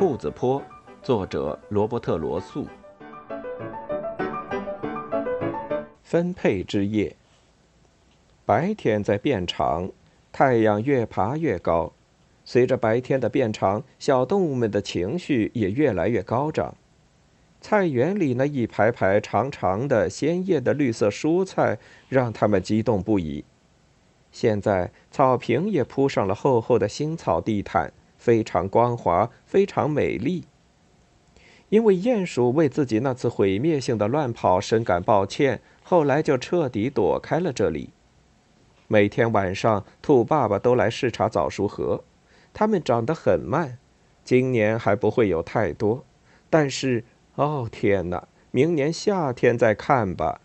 兔子坡，作者罗伯特·罗素。分配之夜。白天在变长，太阳越爬越高。随着白天的变长，小动物们的情绪也越来越高涨。菜园里那一排排长长的、鲜艳的绿色蔬菜，让他们激动不已。现在草坪也铺上了厚厚的新草地毯。非常光滑，非常美丽。因为鼹鼠为自己那次毁灭性的乱跑深感抱歉，后来就彻底躲开了这里。每天晚上，兔爸爸都来视察枣树河，它们长得很慢，今年还不会有太多。但是，哦天哪，明年夏天再看吧。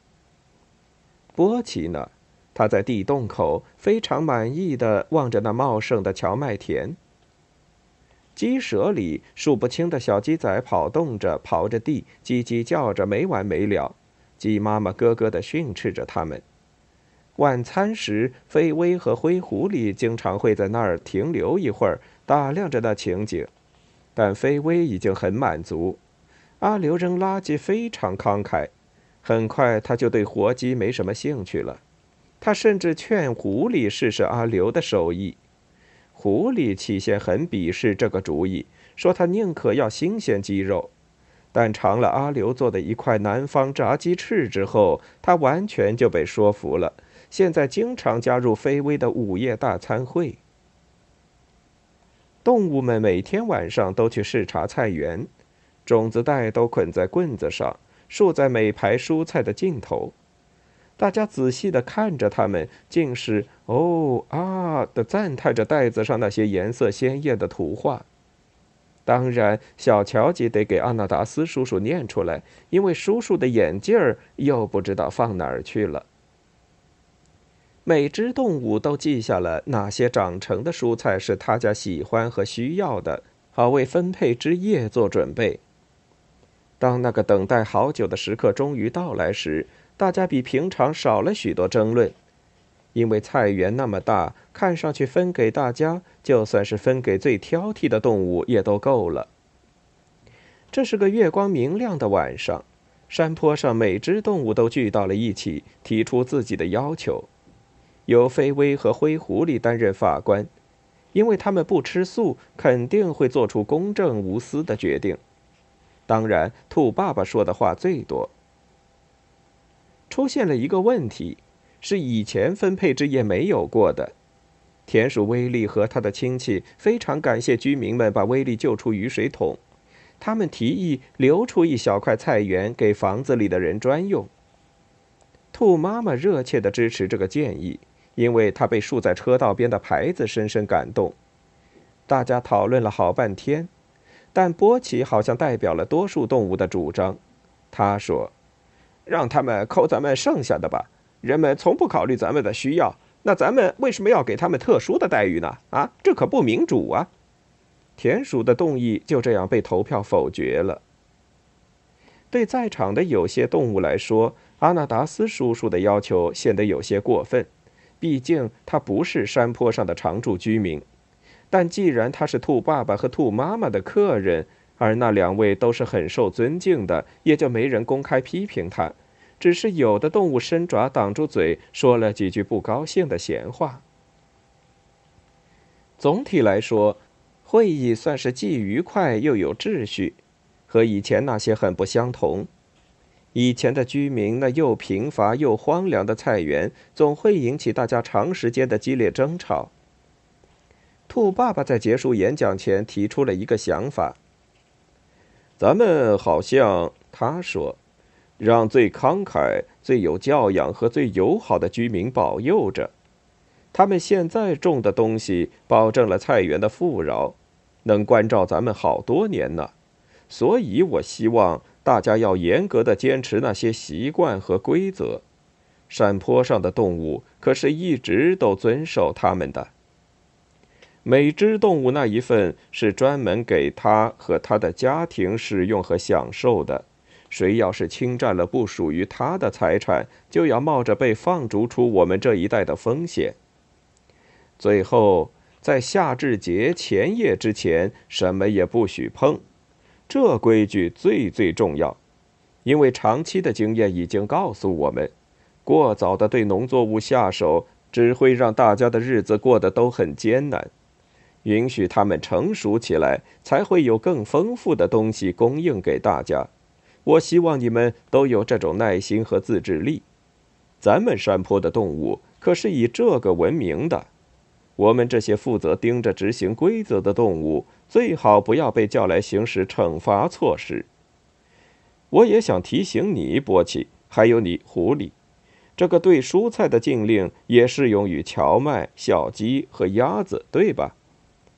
波奇呢？他在地洞口非常满意的望着那茂盛的荞麦田。鸡舍里，数不清的小鸡仔跑动着，刨着地，叽叽叫着，没完没了。鸡妈妈咯咯地训斥着它们。晚餐时，飞威和灰狐狸经常会在那儿停留一会儿，打量着那情景。但飞威已经很满足。阿刘扔垃圾非常慷慨，很快他就对活鸡没什么兴趣了。他甚至劝狐狸试试阿刘的手艺。狐狸起先很鄙视这个主意，说他宁可要新鲜鸡肉。但尝了阿刘做的一块南方炸鸡翅之后，他完全就被说服了。现在经常加入菲威的午夜大餐会。动物们每天晚上都去视察菜园，种子袋都捆在棍子上，竖在每排蔬菜的尽头。大家仔细地看着他们，竟是“哦啊”的赞叹着袋子上那些颜色鲜艳的图画。当然，小乔吉得给阿纳达斯叔叔念出来，因为叔叔的眼镜儿又不知道放哪儿去了。每只动物都记下了哪些长成的蔬菜是他家喜欢和需要的，好为分配之夜做准备。当那个等待好久的时刻终于到来时，大家比平常少了许多争论，因为菜园那么大，看上去分给大家，就算是分给最挑剔的动物也都够了。这是个月光明亮的晚上，山坡上每只动物都聚到了一起，提出自己的要求。由飞威和灰狐狸担任法官，因为他们不吃素，肯定会做出公正无私的决定。当然，兔爸爸说的话最多。出现了一个问题，是以前分配之夜没有过的。田鼠威利和他的亲戚非常感谢居民们把威利救出雨水桶，他们提议留出一小块菜园给房子里的人专用。兔妈妈热切地支持这个建议，因为她被竖在车道边的牌子深深感动。大家讨论了好半天，但波奇好像代表了多数动物的主张，他说。让他们扣咱们剩下的吧。人们从不考虑咱们的需要，那咱们为什么要给他们特殊的待遇呢？啊，这可不民主啊！田鼠的动议就这样被投票否决了。对在场的有些动物来说，阿纳达斯叔叔的要求显得有些过分，毕竟他不是山坡上的常住居民。但既然他是兔爸爸和兔妈妈的客人，而那两位都是很受尊敬的，也就没人公开批评他，只是有的动物伸爪挡住嘴，说了几句不高兴的闲话。总体来说，会议算是既愉快又有秩序，和以前那些很不相同。以前的居民那又贫乏又荒凉的菜园，总会引起大家长时间的激烈争吵。兔爸爸在结束演讲前提出了一个想法。咱们好像他说，让最慷慨、最有教养和最友好的居民保佑着。他们现在种的东西保证了菜园的富饶，能关照咱们好多年呢。所以我希望大家要严格的坚持那些习惯和规则。山坡上的动物可是一直都遵守他们的。每只动物那一份是专门给他和他的家庭使用和享受的。谁要是侵占了不属于他的财产，就要冒着被放逐出我们这一带的风险。最后，在夏至节前夜之前什么也不许碰。这规矩最最重要，因为长期的经验已经告诉我们，过早的对农作物下手，只会让大家的日子过得都很艰难。允许它们成熟起来，才会有更丰富的东西供应给大家。我希望你们都有这种耐心和自制力。咱们山坡的动物可是以这个闻名的。我们这些负责盯着执行规则的动物，最好不要被叫来行使惩罚措施。我也想提醒你，波奇，还有你，狐狸，这个对蔬菜的禁令也适用于荞麦、小鸡和鸭子，对吧？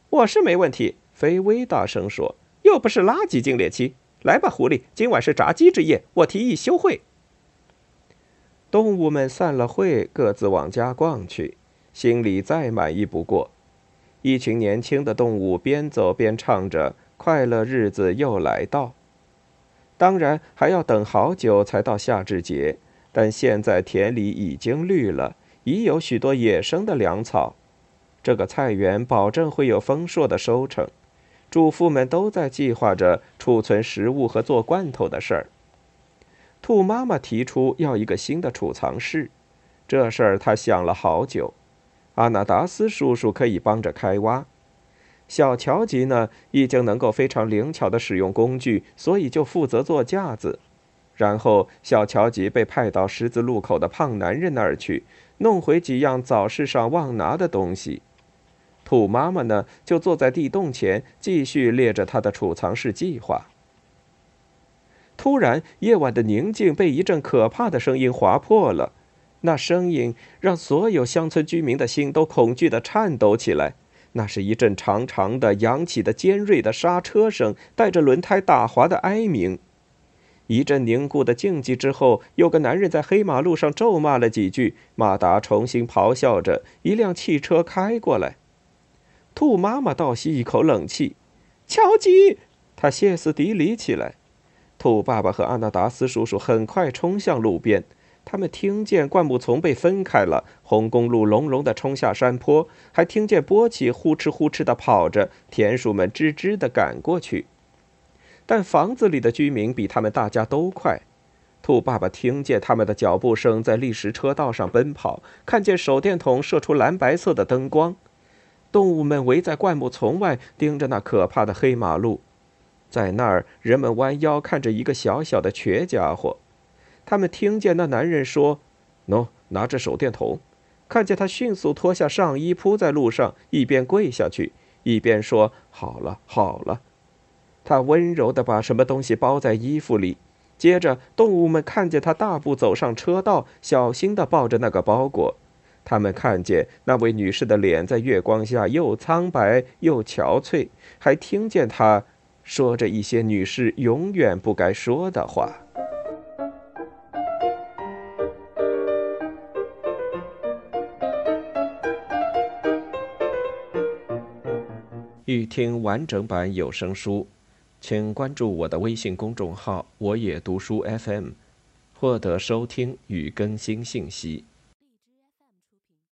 我是没问题。菲薇大声说：“又不是垃圾禁猎期。来吧，狐狸，今晚是炸鸡之夜，我提议休会。”动物们散了会，各自往家逛去。心里再满意不过，一群年轻的动物边走边唱着“快乐日子又来到”。当然还要等好久才到夏至节，但现在田里已经绿了，已有许多野生的粮草。这个菜园保证会有丰硕的收成。主妇们都在计划着储存食物和做罐头的事儿。兔妈妈提出要一个新的储藏室，这事儿她想了好久。阿纳达斯叔叔可以帮着开挖，小乔吉呢已经能够非常灵巧地使用工具，所以就负责做架子。然后小乔吉被派到十字路口的胖男人那儿去，弄回几样早市上忘拿的东西。兔妈妈呢就坐在地洞前，继续列着她的储藏室计划。突然，夜晚的宁静被一阵可怕的声音划破了。那声音让所有乡村居民的心都恐惧地颤抖起来。那是一阵长长的、扬起的、尖锐的刹车声，带着轮胎打滑的哀鸣。一阵凝固的静寂之后，有个男人在黑马路上咒骂了几句，马达重新咆哮着，一辆汽车开过来。兔妈妈倒吸一口冷气：“乔吉！”他歇斯底里起来。兔爸爸和阿纳达斯叔叔很快冲向路边。他们听见灌木丛被分开了，红公路隆隆地冲下山坡，还听见波奇呼哧呼哧地跑着，田鼠们吱吱地赶过去。但房子里的居民比他们大家都快。兔爸爸听见他们的脚步声在砾石车道上奔跑，看见手电筒射出蓝白色的灯光。动物们围在灌木丛外，盯着那可怕的黑马路。在那儿，人们弯腰看着一个小小的瘸家伙。他们听见那男人说：“喏，拿着手电筒。”看见他迅速脱下上衣铺在路上，一边跪下去，一边说：“好了，好了。”他温柔地把什么东西包在衣服里。接着，动物们看见他大步走上车道，小心地抱着那个包裹。他们看见那位女士的脸在月光下又苍白又憔悴，还听见她说着一些女士永远不该说的话。欲听完整版有声书，请关注我的微信公众号“我也读书 FM”，获得收听与更新信息。